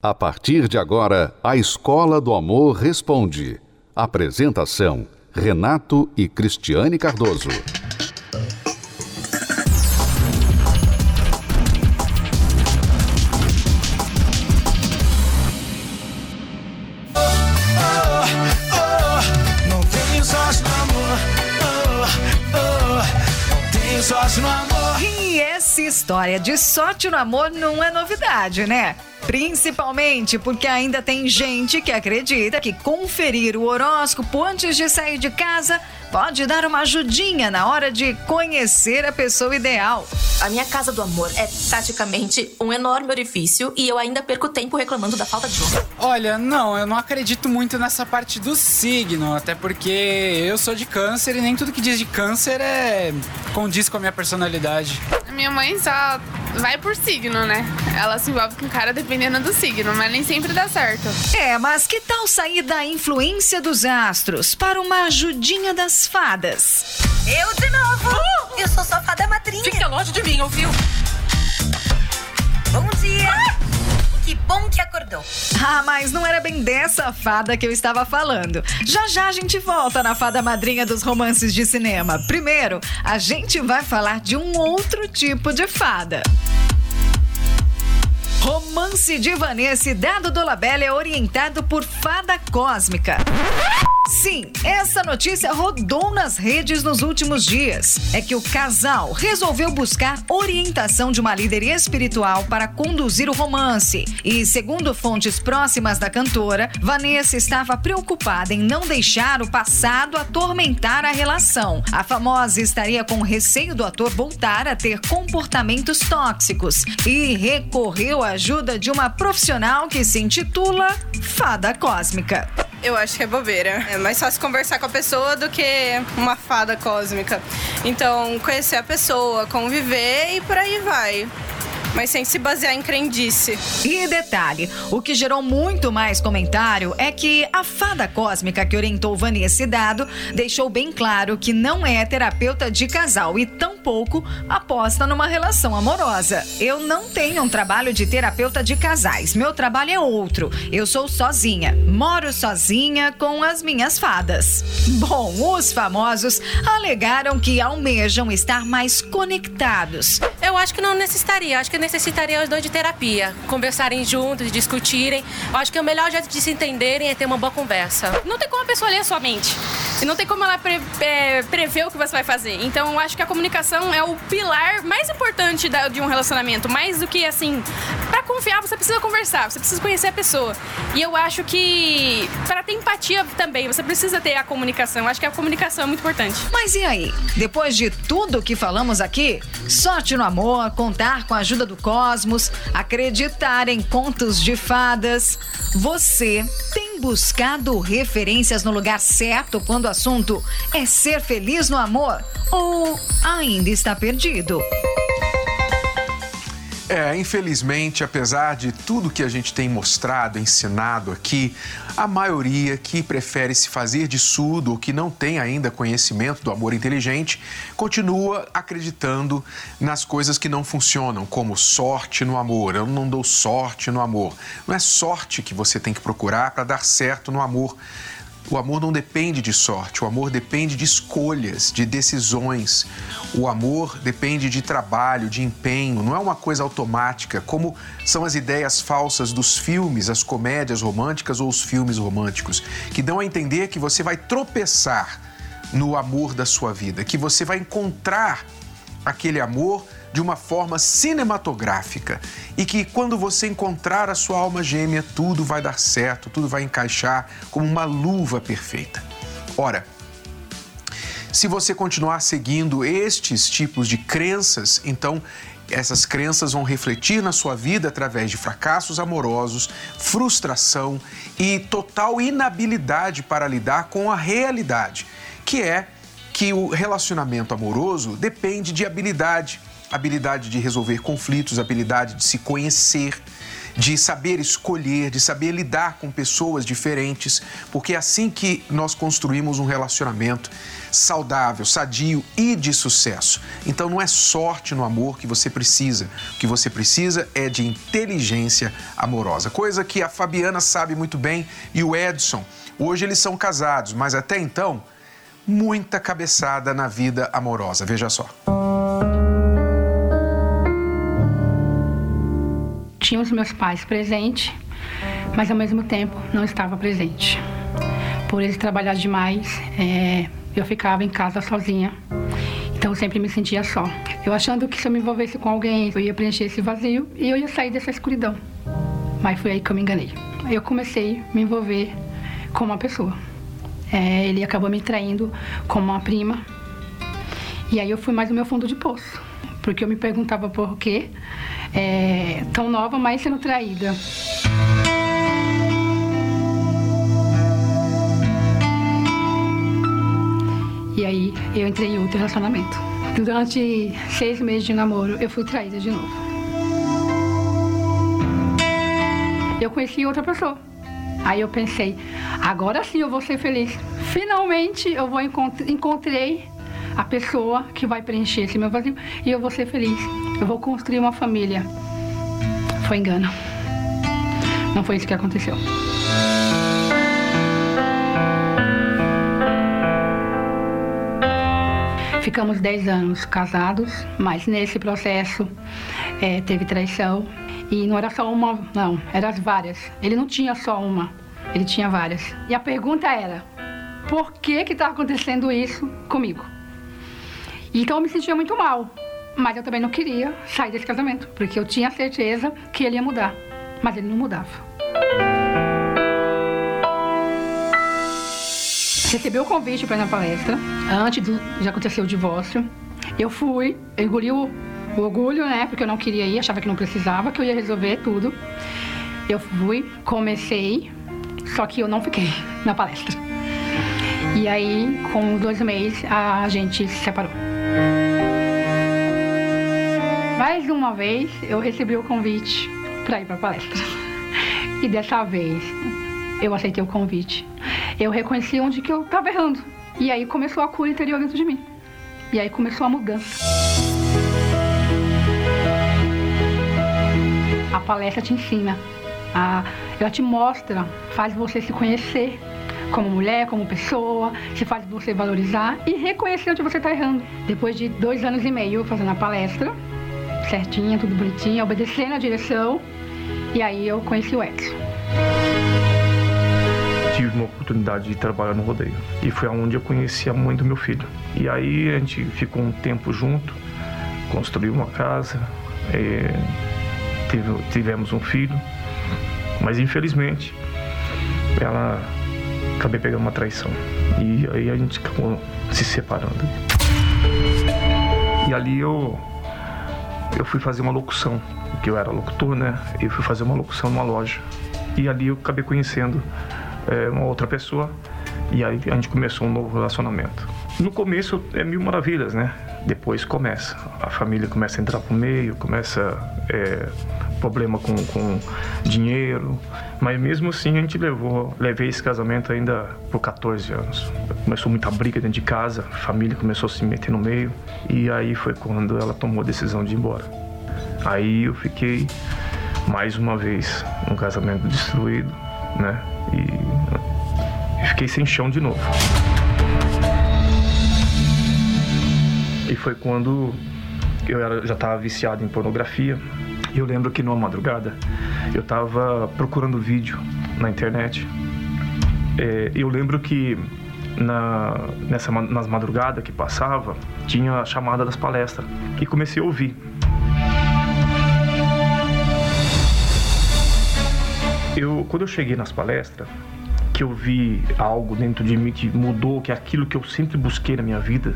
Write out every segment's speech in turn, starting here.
A partir de agora, a Escola do Amor Responde. Apresentação: Renato e Cristiane Cardoso. Não tenho sorte no amor. Não tenho sorte no amor. E essa história de sorte no amor não é novidade, né? Principalmente porque ainda tem gente que acredita que conferir o horóscopo antes de sair de casa pode dar uma ajudinha na hora de conhecer a pessoa ideal. A minha casa do amor é praticamente um enorme orifício e eu ainda perco tempo reclamando da falta de homem. Olha, não, eu não acredito muito nessa parte do signo, até porque eu sou de câncer e nem tudo que diz de câncer é condiz com a minha personalidade. Minha mãe só vai por signo, né? Ela se envolve com o cara dependendo do signo, mas nem sempre dá certo. É, mas que tal sair da influência dos astros para uma ajudinha das fadas? Eu de novo! Eu sou sua fada madrinha. Fica longe de mim, ouviu? Bom dia! Que bom que acordou. Ah, mas não era bem dessa fada que eu estava falando. Já já a gente volta na fada madrinha dos romances de cinema. Primeiro, a gente vai falar de um outro tipo de fada. Romance de Vanessa Dado Dolabella é orientado por fada cósmica. Sim, essa notícia rodou nas redes nos últimos dias. É que o casal resolveu buscar orientação de uma líder espiritual para conduzir o romance. E, segundo fontes próximas da cantora, Vanessa estava preocupada em não deixar o passado atormentar a relação. A famosa estaria com receio do ator voltar a ter comportamentos tóxicos e recorreu à ajuda de uma profissional que se intitula Fada Cósmica. Eu acho que é bobeira. É mais fácil conversar com a pessoa do que uma fada cósmica. Então, conhecer a pessoa, conviver e por aí vai. Mas sem se basear em crendice. E detalhe, o que gerou muito mais comentário é que a fada cósmica que orientou Vanessa Dado deixou bem claro que não é terapeuta de casal e tampouco aposta numa relação amorosa. Eu não tenho um trabalho de terapeuta de casais, meu trabalho é outro. Eu sou sozinha, moro sozinha com as minhas fadas. Bom, os famosos alegaram que almejam estar mais conectados. Eu acho que não necessitaria. Acho que necessitaria os dois de terapia. Conversarem juntos, discutirem. Eu acho que o melhor jeito de se entenderem é ter uma boa conversa. Não tem como a pessoa ler a sua mente. E não tem como ela pre é, prever o que você vai fazer. Então, eu acho que a comunicação é o pilar mais importante da, de um relacionamento. Mais do que, assim, para confiar, você precisa conversar, você precisa conhecer a pessoa. E eu acho que, para ter empatia também, você precisa ter a comunicação. Eu acho que a comunicação é muito importante. Mas e aí? Depois de tudo que falamos aqui, sorte no amor, contar com a ajuda do cosmos, acreditar em contos de fadas, você tem buscado referências no lugar certo quando assunto é ser feliz no amor? Ou ainda está perdido? É, infelizmente, apesar de tudo que a gente tem mostrado, ensinado aqui, a maioria que prefere se fazer de surdo ou que não tem ainda conhecimento do amor inteligente, continua acreditando nas coisas que não funcionam, como sorte no amor. Eu não dou sorte no amor. Não é sorte que você tem que procurar para dar certo no amor. O amor não depende de sorte, o amor depende de escolhas, de decisões. O amor depende de trabalho, de empenho, não é uma coisa automática, como são as ideias falsas dos filmes, as comédias românticas ou os filmes românticos, que dão a entender que você vai tropeçar no amor da sua vida, que você vai encontrar aquele amor de uma forma cinematográfica e que quando você encontrar a sua alma gêmea, tudo vai dar certo, tudo vai encaixar como uma luva perfeita. Ora, se você continuar seguindo estes tipos de crenças, então essas crenças vão refletir na sua vida através de fracassos amorosos, frustração e total inabilidade para lidar com a realidade, que é que o relacionamento amoroso depende de habilidade, habilidade de resolver conflitos, habilidade de se conhecer, de saber escolher, de saber lidar com pessoas diferentes, porque é assim que nós construímos um relacionamento saudável, sadio e de sucesso. Então não é sorte no amor que você precisa, o que você precisa é de inteligência amorosa, coisa que a Fabiana sabe muito bem e o Edson. Hoje eles são casados, mas até então, muita cabeçada na vida amorosa. Veja só. Tinha os meus pais presentes, mas ao mesmo tempo não estava presente. Por eles trabalhar demais, é, eu ficava em casa sozinha. Então eu sempre me sentia só. Eu achando que se eu me envolvesse com alguém, eu ia preencher esse vazio e eu ia sair dessa escuridão. Mas foi aí que eu me enganei. Eu comecei a me envolver com uma pessoa. É, ele acabou me traindo como uma prima. E aí eu fui mais no meu fundo de poço. Porque eu me perguntava por quê é, tão nova, mas sendo traída. E aí eu entrei em outro relacionamento. Durante seis meses de namoro, eu fui traída de novo. Eu conheci outra pessoa. Aí eu pensei, agora sim eu vou ser feliz. Finalmente eu vou encontrar, encontrei a pessoa que vai preencher esse meu vazio e eu vou ser feliz. Eu vou construir uma família. Foi engano. Não foi isso que aconteceu. Ficamos 10 anos casados, mas nesse processo é, teve traição. E não era só uma, não, eram as várias. Ele não tinha só uma, ele tinha várias. E a pergunta era: por que que está acontecendo isso comigo? Então eu me sentia muito mal. Mas eu também não queria sair desse casamento, porque eu tinha certeza que ele ia mudar. Mas ele não mudava. Recebi o convite para ir na palestra, antes de acontecer o divórcio. Eu fui, eu engoli o, o orgulho, né? Porque eu não queria ir, achava que não precisava, que eu ia resolver tudo. Eu fui, comecei, só que eu não fiquei na palestra. E aí, com dois meses, a gente se separou. Mais uma vez, eu recebi o convite para ir para palestra. E dessa vez, eu aceitei o convite. Eu reconheci onde que eu estava errando. E aí começou a cura interior dentro de mim. E aí começou a mudança. A palestra te ensina, a, ela te mostra, faz você se conhecer como mulher, como pessoa, se faz você valorizar e reconhecer onde você está errando. Depois de dois anos e meio fazendo a palestra, certinha, tudo bonitinho, obedecendo a direção, e aí eu conheci o Edson. Tive uma oportunidade de trabalhar no rodeio e foi aonde eu conheci a mãe do meu filho. E aí a gente ficou um tempo junto, construiu uma casa, é, tivemos um filho, mas infelizmente ela acabei pegando uma traição. E aí a gente acabou se separando. E ali eu eu fui fazer uma locução, porque eu era locutor, né? Eu fui fazer uma locução numa loja. E ali eu acabei conhecendo é, uma outra pessoa e aí a gente começou um novo relacionamento. No começo é mil maravilhas, né? Depois começa. A família começa a entrar pro meio, começa é, problema com, com dinheiro. Mas mesmo assim a gente levou, levei esse casamento ainda por 14 anos. Começou muita briga dentro de casa, a família começou a se meter no meio. E aí foi quando ela tomou a decisão de ir embora. Aí eu fiquei mais uma vez um casamento destruído, né? E fiquei sem chão de novo. E foi quando eu já estava viciado em pornografia. Eu lembro que numa madrugada eu estava procurando vídeo na internet. É, eu lembro que na, nessa, nas madrugadas que passava, tinha a chamada das palestras. E comecei a ouvir. Eu, quando eu cheguei nas palestras, que eu vi algo dentro de mim que mudou, que é aquilo que eu sempre busquei na minha vida,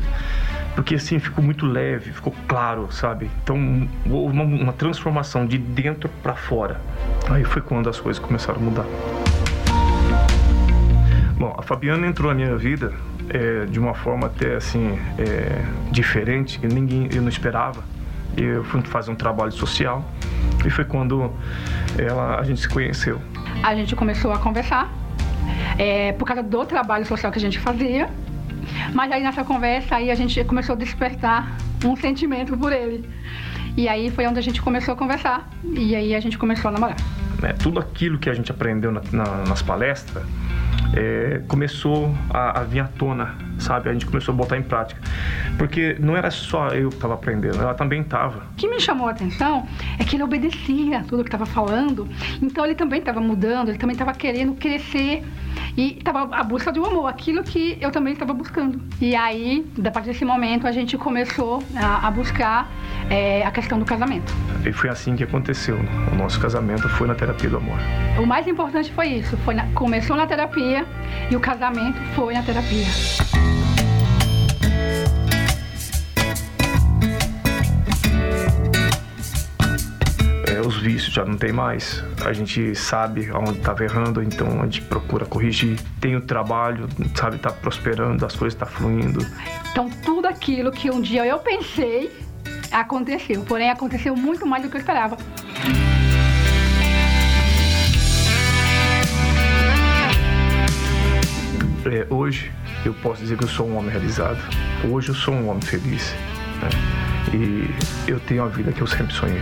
porque assim ficou muito leve, ficou claro, sabe? Então houve uma, uma transformação de dentro para fora. Aí foi quando as coisas começaram a mudar. Bom, a Fabiana entrou na minha vida é, de uma forma até assim é, diferente, que ninguém eu não esperava, eu fui fazer um trabalho social e foi quando ela, a gente se conheceu. A gente começou a conversar é, por causa do trabalho social que a gente fazia. Mas aí nessa conversa aí a gente começou a despertar um sentimento por ele. E aí foi onde a gente começou a conversar. E aí a gente começou a namorar. É, tudo aquilo que a gente aprendeu na, na, nas palestras é, começou a, a vir à tona, sabe? A gente começou a botar em prática. Porque não era só eu que estava aprendendo, ela também estava. O que me chamou a atenção é que ele obedecia tudo que estava falando. Então ele também estava mudando, ele também estava querendo crescer e estava à busca um amor, aquilo que eu também estava buscando. E aí, a partir desse momento, a gente começou a, a buscar é, a questão do casamento. E foi assim que aconteceu. O nosso casamento foi na terapia do amor. O mais importante foi isso, foi na, começou na terapia e o casamento foi na terapia. Vícios já não tem mais. A gente sabe onde estava errando, então a gente procura corrigir. Tem o trabalho, sabe, tá prosperando, as coisas estão tá fluindo. Então tudo aquilo que um dia eu pensei aconteceu, porém aconteceu muito mais do que eu esperava. É, hoje eu posso dizer que eu sou um homem realizado. Hoje eu sou um homem feliz. Né? E eu tenho a vida que eu sempre sonhei.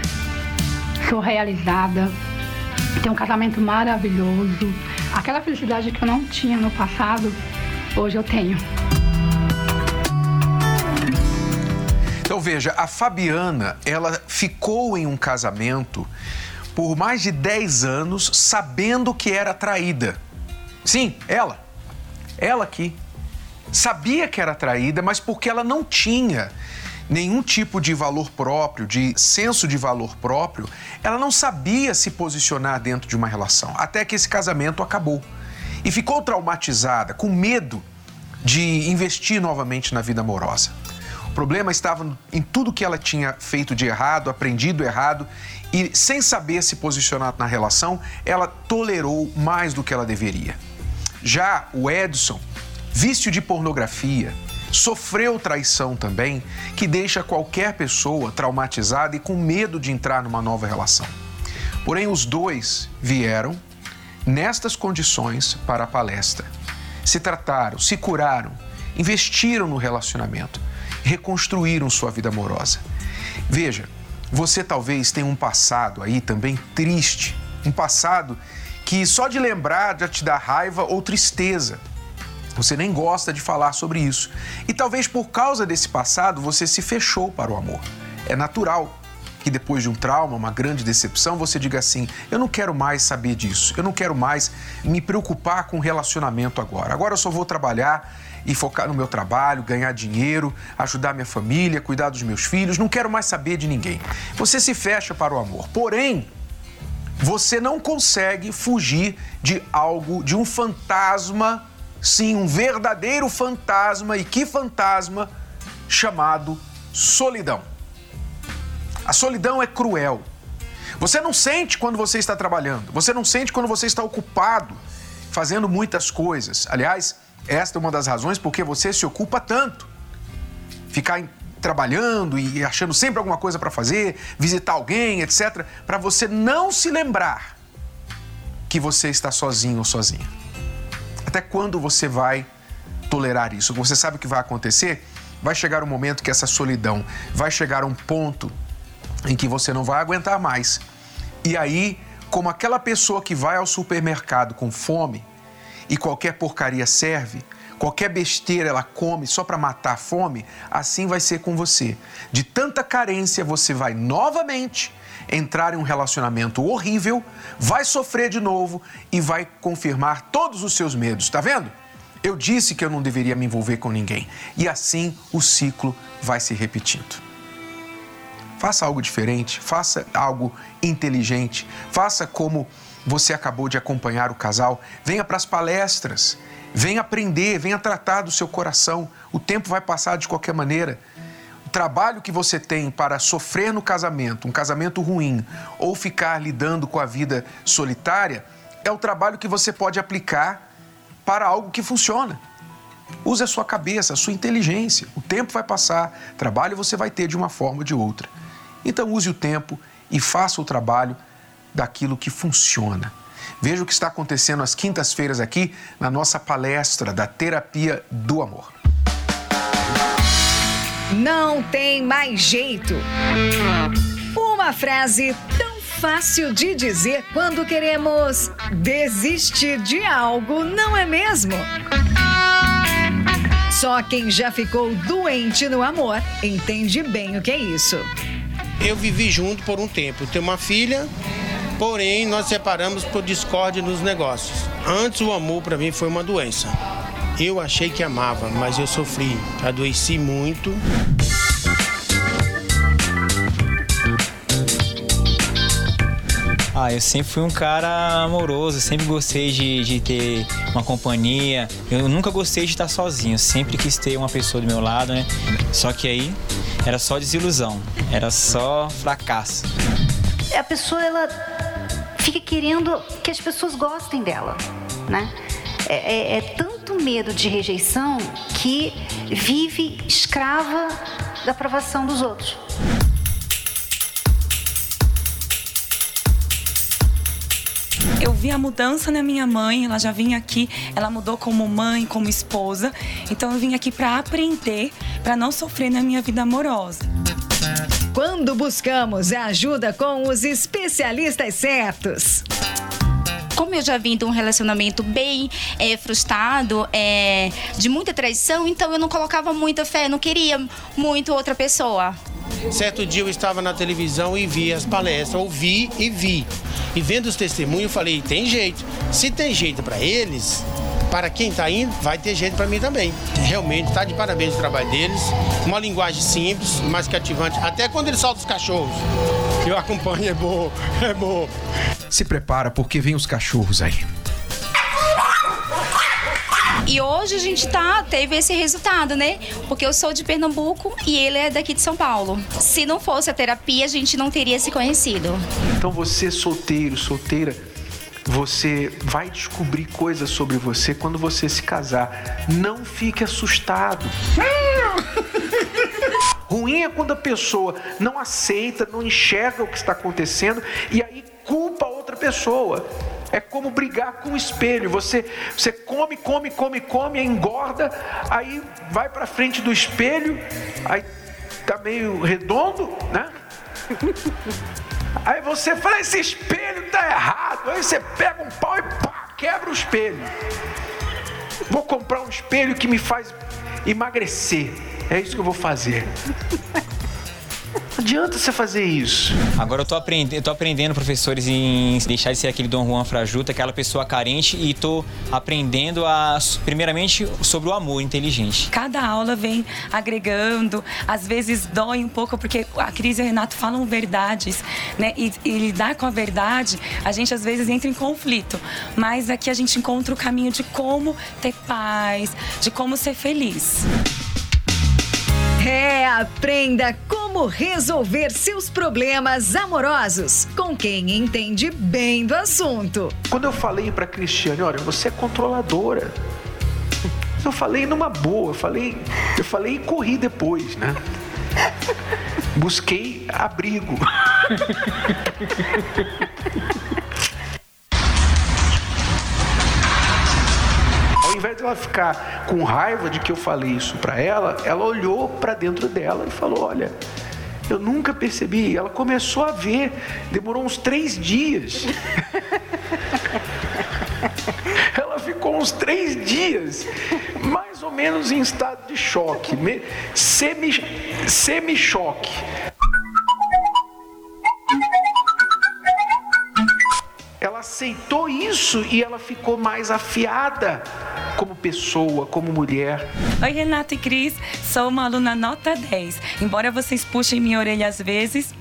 Sou realizada, tenho um casamento maravilhoso. Aquela felicidade que eu não tinha no passado, hoje eu tenho. Então veja, a Fabiana, ela ficou em um casamento por mais de 10 anos sabendo que era traída. Sim, ela. Ela aqui. Sabia que era traída, mas porque ela não tinha nenhum tipo de valor próprio, de senso de valor próprio, ela não sabia se posicionar dentro de uma relação. Até que esse casamento acabou. E ficou traumatizada, com medo de investir novamente na vida amorosa. O problema estava em tudo que ela tinha feito de errado, aprendido errado e, sem saber se posicionar na relação, ela tolerou mais do que ela deveria. Já o Edson, vício de pornografia, sofreu traição também, que deixa qualquer pessoa traumatizada e com medo de entrar numa nova relação. Porém, os dois vieram nestas condições para a palestra. Se trataram, se curaram, investiram no relacionamento reconstruíram sua vida amorosa. Veja, você talvez tenha um passado aí também triste, um passado que só de lembrar já te dá raiva ou tristeza. Você nem gosta de falar sobre isso. E talvez por causa desse passado você se fechou para o amor. É natural que depois de um trauma, uma grande decepção, você diga assim: eu não quero mais saber disso, eu não quero mais me preocupar com relacionamento agora. Agora eu só vou trabalhar e focar no meu trabalho, ganhar dinheiro, ajudar minha família, cuidar dos meus filhos, não quero mais saber de ninguém. Você se fecha para o amor. Porém, você não consegue fugir de algo, de um fantasma, sim, um verdadeiro fantasma, e que fantasma chamado solidão. A solidão é cruel. Você não sente quando você está trabalhando, você não sente quando você está ocupado, fazendo muitas coisas. Aliás, esta é uma das razões porque você se ocupa tanto. Ficar trabalhando e achando sempre alguma coisa para fazer, visitar alguém, etc., para você não se lembrar que você está sozinho ou sozinha. Até quando você vai tolerar isso? Você sabe o que vai acontecer? Vai chegar um momento que essa solidão vai chegar a um ponto em que você não vai aguentar mais. E aí, como aquela pessoa que vai ao supermercado com fome, e qualquer porcaria serve, qualquer besteira ela come só para matar a fome, assim vai ser com você. De tanta carência, você vai novamente entrar em um relacionamento horrível, vai sofrer de novo e vai confirmar todos os seus medos. Tá vendo? Eu disse que eu não deveria me envolver com ninguém. E assim o ciclo vai se repetindo. Faça algo diferente, faça algo inteligente, faça como você acabou de acompanhar o casal, venha para as palestras, venha aprender, venha tratar do seu coração. O tempo vai passar de qualquer maneira. Trabalho que você tem para sofrer no casamento, um casamento ruim, ou ficar lidando com a vida solitária, é o trabalho que você pode aplicar para algo que funciona. Use a sua cabeça, a sua inteligência. O tempo vai passar, trabalho você vai ter de uma forma ou de outra. Então use o tempo e faça o trabalho daquilo que funciona. Veja o que está acontecendo às quintas-feiras aqui na nossa palestra da Terapia do Amor. Não tem mais jeito. Uma frase tão fácil de dizer quando queremos desistir de algo, não é mesmo? Só quem já ficou doente no amor entende bem o que é isso. Eu vivi junto por um tempo. Tenho uma filha, porém nós separamos por discórdia nos negócios. Antes o amor para mim foi uma doença. Eu achei que amava, mas eu sofri, adoeci muito. Ah, eu sempre fui um cara amoroso, sempre gostei de, de ter uma companhia. Eu nunca gostei de estar sozinho, sempre quis ter uma pessoa do meu lado, né? Só que aí era só desilusão, era só fracasso. A pessoa, ela fica querendo que as pessoas gostem dela, né? É, é, é tanto medo de rejeição que vive escrava da aprovação dos outros. Eu vi a mudança na minha mãe, ela já vinha aqui, ela mudou como mãe, como esposa. Então eu vim aqui para aprender, para não sofrer na minha vida amorosa. Quando buscamos a ajuda com os especialistas certos. Como eu já vim de um relacionamento bem é, frustrado, é, de muita traição, então eu não colocava muita fé, não queria muito outra pessoa. Certo dia eu estava na televisão e vi as palestras, ouvi e vi. E vendo os testemunhos, eu falei: tem jeito. Se tem jeito para eles, para quem está indo, vai ter jeito para mim também. Realmente está de parabéns o trabalho deles. Uma linguagem simples, mas cativante. Até quando eles soltam os cachorros, que eu acompanho, é bom, é bom. Se prepara porque vem os cachorros aí. E hoje a gente tá, teve esse resultado, né? Porque eu sou de Pernambuco e ele é daqui de São Paulo. Se não fosse a terapia, a gente não teria se conhecido. Então você solteiro, solteira, você vai descobrir coisas sobre você quando você se casar. Não fique assustado. Ruim é quando a pessoa não aceita, não enxerga o que está acontecendo e aí pessoa. É como brigar com o espelho. Você, você come, come, come, come, engorda, aí vai para frente do espelho, aí tá meio redondo, né? Aí você fala, esse espelho tá errado. Aí você pega um pau e pá, quebra o espelho. Vou comprar um espelho que me faz emagrecer. É isso que eu vou fazer. Não adianta você fazer isso. Agora eu tô, aprendendo, eu tô aprendendo, professores, em deixar de ser aquele Dom Juan Frajuta, aquela pessoa carente, e tô aprendendo a, primeiramente, sobre o amor inteligente. Cada aula vem agregando, às vezes dói um pouco, porque a Cris e o Renato falam verdades, né? E, e lidar com a verdade, a gente às vezes entra em conflito. Mas aqui a gente encontra o caminho de como ter paz, de como ser feliz. É, aprenda como resolver seus problemas amorosos com quem entende bem do assunto. Quando eu falei para Cristiane, olha, você é controladora. Eu falei numa boa, eu falei, eu falei e corri depois, né? Busquei abrigo. Ela ficar com raiva de que eu falei isso para ela, ela olhou para dentro dela e falou: Olha, eu nunca percebi. Ela começou a ver, demorou uns três dias. ela ficou uns três dias, mais ou menos em estado de choque, semi-choque. Aceitou isso e ela ficou mais afiada como pessoa, como mulher. Oi, Renata e Cris, sou uma aluna nota 10. Embora vocês puxem minha orelha às vezes,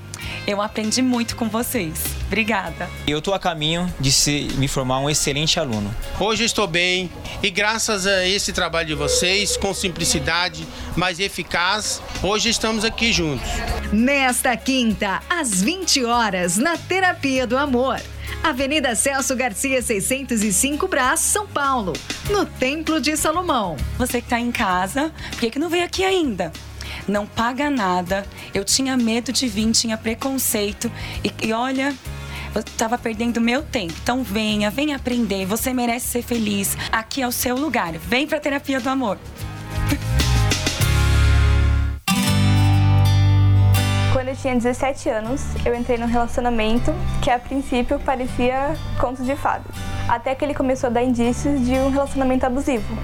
eu aprendi muito com vocês. Obrigada. Eu estou a caminho de se, me formar um excelente aluno. Hoje estou bem e graças a esse trabalho de vocês, com simplicidade, mas eficaz, hoje estamos aqui juntos. Nesta quinta, às 20 horas, na Terapia do Amor. Avenida Celso Garcia, 605 Brás, São Paulo, no Templo de Salomão. Você que está em casa, por que, que não veio aqui ainda? não paga nada. Eu tinha medo de vir, tinha preconceito. E, e olha, eu tava perdendo meu tempo. Então venha, venha aprender. Você merece ser feliz. Aqui é o seu lugar. Vem pra terapia do amor. Tinha 17 anos, eu entrei num relacionamento que a princípio parecia contos de fadas. Até que ele começou a dar indícios de um relacionamento abusivo.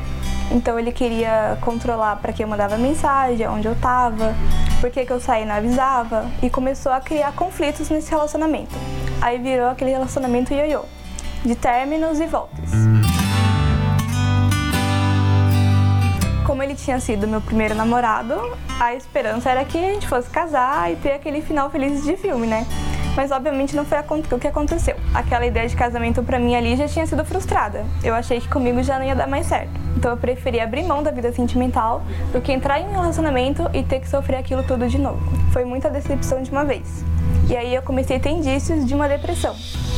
Então ele queria controlar para quem eu mandava mensagem, onde eu estava, por que eu saí e não avisava, e começou a criar conflitos nesse relacionamento. Aí virou aquele relacionamento ioiô, de términos e voltas. Como ele tinha sido meu primeiro namorado, a esperança era que a gente fosse casar e ter aquele final feliz de filme, né? Mas obviamente não foi o que aconteceu. Aquela ideia de casamento para mim ali já tinha sido frustrada. Eu achei que comigo já não ia dar mais certo. Então eu preferi abrir mão da vida sentimental do que entrar em um relacionamento e ter que sofrer aquilo tudo de novo. Foi muita decepção de uma vez. E aí eu comecei a ter indícios de uma depressão.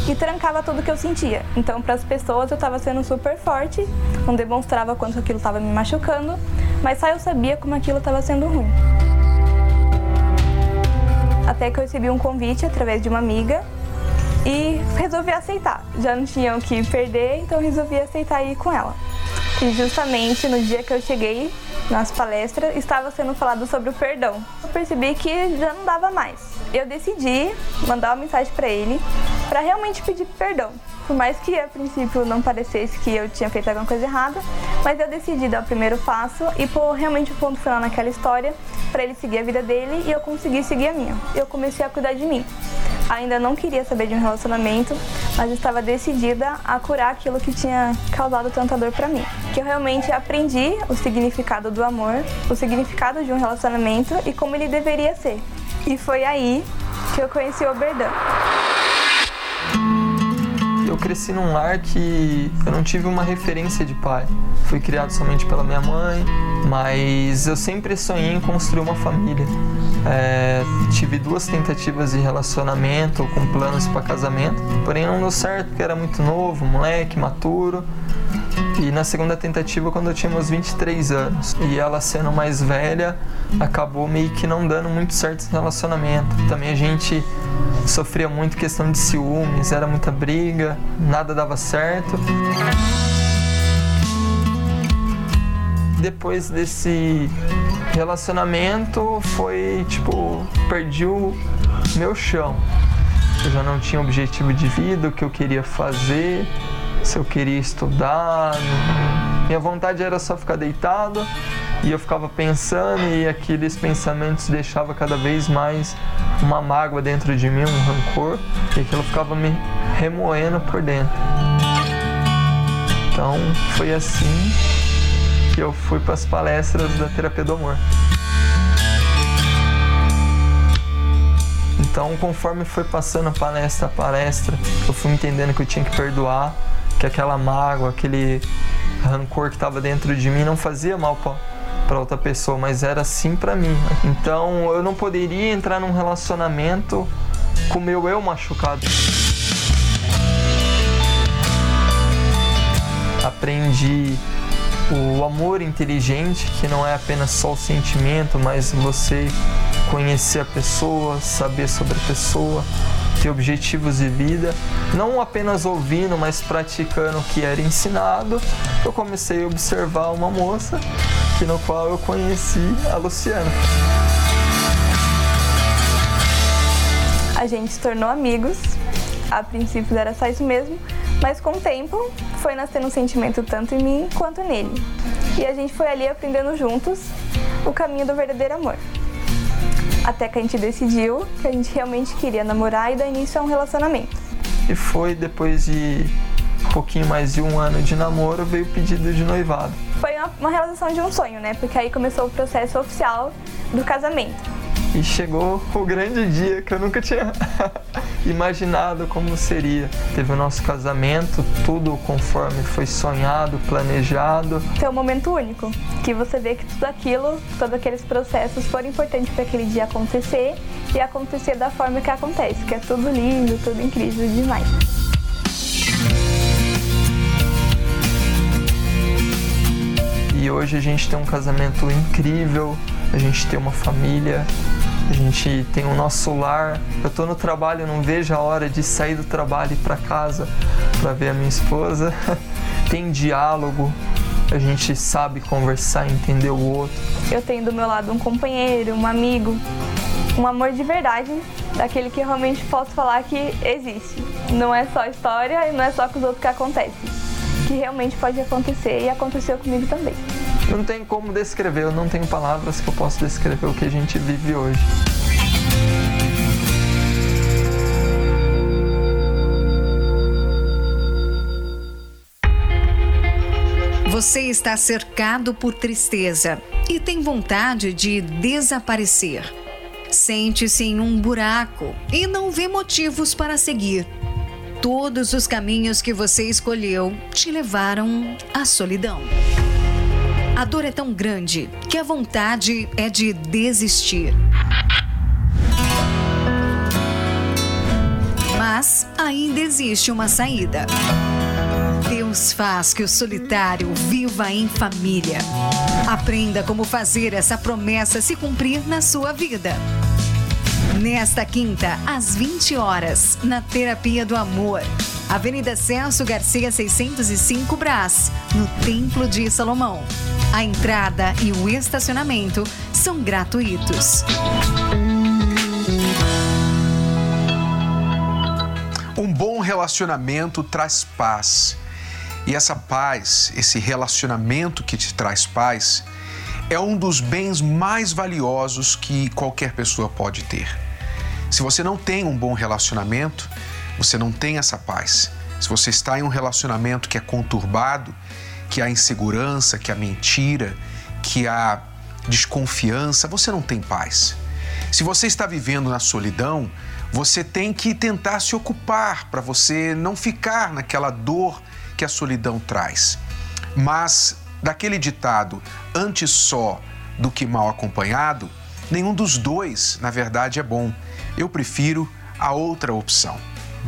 E trancava tudo que eu sentia. Então, para as pessoas, eu estava sendo super forte, não demonstrava quanto aquilo estava me machucando, mas só eu sabia como aquilo estava sendo ruim. Até que eu recebi um convite através de uma amiga e resolvi aceitar. Já não tinha o que perder, então resolvi aceitar ir com ela. E justamente no dia que eu cheguei nas palestras, estava sendo falado sobre o perdão. Eu percebi que já não dava mais. Eu decidi mandar uma mensagem para ele para realmente pedir perdão. Por mais que a princípio não parecesse que eu tinha feito alguma coisa errada, mas eu decidi dar o primeiro passo e pôr realmente o ponto final naquela história para ele seguir a vida dele e eu conseguir seguir a minha. Eu comecei a cuidar de mim. Ainda não queria saber de um relacionamento, mas estava decidida a curar aquilo que tinha causado tanta dor para mim. Que eu realmente aprendi o significado do amor, o significado de um relacionamento e como ele deveria ser. E foi aí que eu conheci o Oberdan. Eu cresci num lar que eu não tive uma referência de pai. Fui criado somente pela minha mãe, mas eu sempre sonhei em construir uma família. É, tive duas tentativas de relacionamento com planos para casamento, porém não deu certo porque era muito novo, moleque, maturo. E na segunda tentativa, quando eu tinha meus 23 anos, e ela sendo mais velha, acabou meio que não dando muito certo esse relacionamento. Também a gente sofria muito questão de ciúmes, era muita briga, nada dava certo. Depois desse relacionamento foi tipo, perdi o meu chão. Eu já não tinha objetivo de vida, o que eu queria fazer, se eu queria estudar. Minha vontade era só ficar deitado e eu ficava pensando e aqueles pensamentos deixavam cada vez mais uma mágoa dentro de mim, um rancor, e aquilo ficava me remoendo por dentro. Então foi assim que eu fui para as palestras da terapia do amor. Então, conforme foi passando palestra a palestra, eu fui entendendo que eu tinha que perdoar, que aquela mágoa, aquele rancor que estava dentro de mim não fazia mal para outra pessoa, mas era assim para mim. Então, eu não poderia entrar num relacionamento com o meu eu machucado. Aprendi o amor inteligente, que não é apenas só o sentimento, mas você conhecer a pessoa, saber sobre a pessoa, ter objetivos de vida, não apenas ouvindo, mas praticando o que era ensinado. Eu comecei a observar uma moça que no qual eu conheci a Luciana. A gente se tornou amigos. A princípio era só isso mesmo, mas com o tempo foi nascendo um sentimento tanto em mim quanto nele. E a gente foi ali aprendendo juntos o caminho do verdadeiro amor. Até que a gente decidiu que a gente realmente queria namorar e dar início a um relacionamento. E foi depois de um pouquinho mais de um ano de namoro, veio o pedido de noivado. Foi uma, uma realização de um sonho, né? Porque aí começou o processo oficial do casamento. E chegou o grande dia que eu nunca tinha imaginado como seria. Teve o nosso casamento, tudo conforme foi sonhado, planejado. É um momento único, que você vê que tudo aquilo, todos aqueles processos foram importantes para aquele dia acontecer e acontecer da forma que acontece, que é tudo lindo, tudo incrível demais. E hoje a gente tem um casamento incrível, a gente ter uma família, a gente tem o nosso lar. Eu tô no trabalho, não vejo a hora de sair do trabalho e para casa para ver a minha esposa. tem diálogo, a gente sabe conversar, entender o outro. Eu tenho do meu lado um companheiro, um amigo, um amor de verdade, daquele que realmente posso falar que existe. Não é só história e não é só com os outros que acontece. Que realmente pode acontecer e aconteceu comigo também. Não tem como descrever, eu não tenho palavras que eu possa descrever o que a gente vive hoje. Você está cercado por tristeza e tem vontade de desaparecer. Sente-se em um buraco e não vê motivos para seguir. Todos os caminhos que você escolheu te levaram à solidão. A dor é tão grande que a vontade é de desistir. Mas ainda existe uma saída. Deus faz que o solitário viva em família. Aprenda como fazer essa promessa se cumprir na sua vida. Nesta quinta, às 20 horas, na Terapia do Amor, Avenida Celso Garcia 605 Brás, no Templo de Salomão. A entrada e o estacionamento são gratuitos. Um bom relacionamento traz paz. E essa paz, esse relacionamento que te traz paz, é um dos bens mais valiosos que qualquer pessoa pode ter. Se você não tem um bom relacionamento, você não tem essa paz. Se você está em um relacionamento que é conturbado, que há insegurança, que há mentira, que há desconfiança, você não tem paz. Se você está vivendo na solidão, você tem que tentar se ocupar para você não ficar naquela dor que a solidão traz. Mas daquele ditado, antes só do que mal acompanhado, nenhum dos dois, na verdade, é bom. Eu prefiro a outra opção,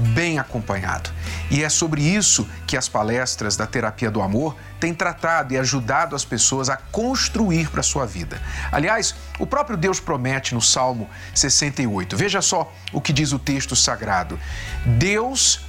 bem acompanhado. E é sobre isso que as palestras da terapia do amor têm tratado e ajudado as pessoas a construir para a sua vida. Aliás, o próprio Deus promete no Salmo 68. Veja só o que diz o texto sagrado. Deus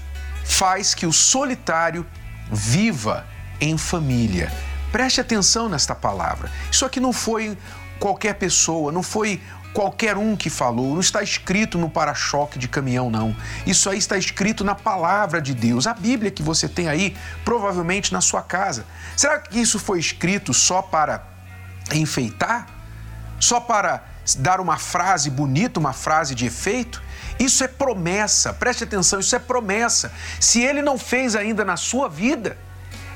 faz que o solitário viva em família. Preste atenção nesta palavra. Isso aqui não foi qualquer pessoa, não foi qualquer um que falou, não está escrito no para-choque de caminhão, não. Isso aí está escrito na palavra de Deus, a Bíblia que você tem aí, provavelmente na sua casa. Será que isso foi escrito só para enfeitar? Só para dar uma frase bonita, uma frase de efeito? Isso é promessa, preste atenção, isso é promessa. Se ele não fez ainda na sua vida,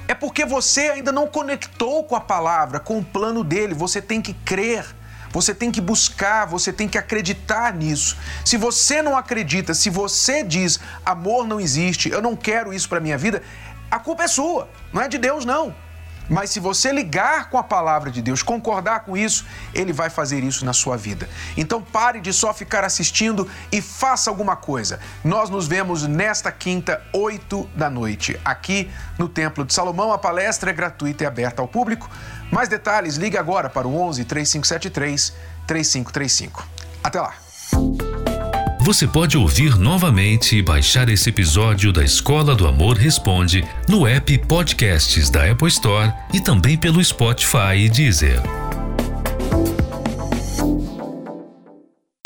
é porque você ainda não conectou com a palavra, com o plano dele. Você tem que crer, você tem que buscar, você tem que acreditar nisso. Se você não acredita, se você diz amor não existe, eu não quero isso para minha vida, a culpa é sua, não é de Deus não. Mas se você ligar com a palavra de Deus, concordar com isso, ele vai fazer isso na sua vida. Então pare de só ficar assistindo e faça alguma coisa. Nós nos vemos nesta quinta, 8 da noite, aqui no Templo de Salomão. A palestra é gratuita e aberta ao público. Mais detalhes, ligue agora para o 11 3573 3535. Até lá. Você pode ouvir novamente e baixar esse episódio da Escola do Amor Responde no app Podcasts da Apple Store e também pelo Spotify e Deezer.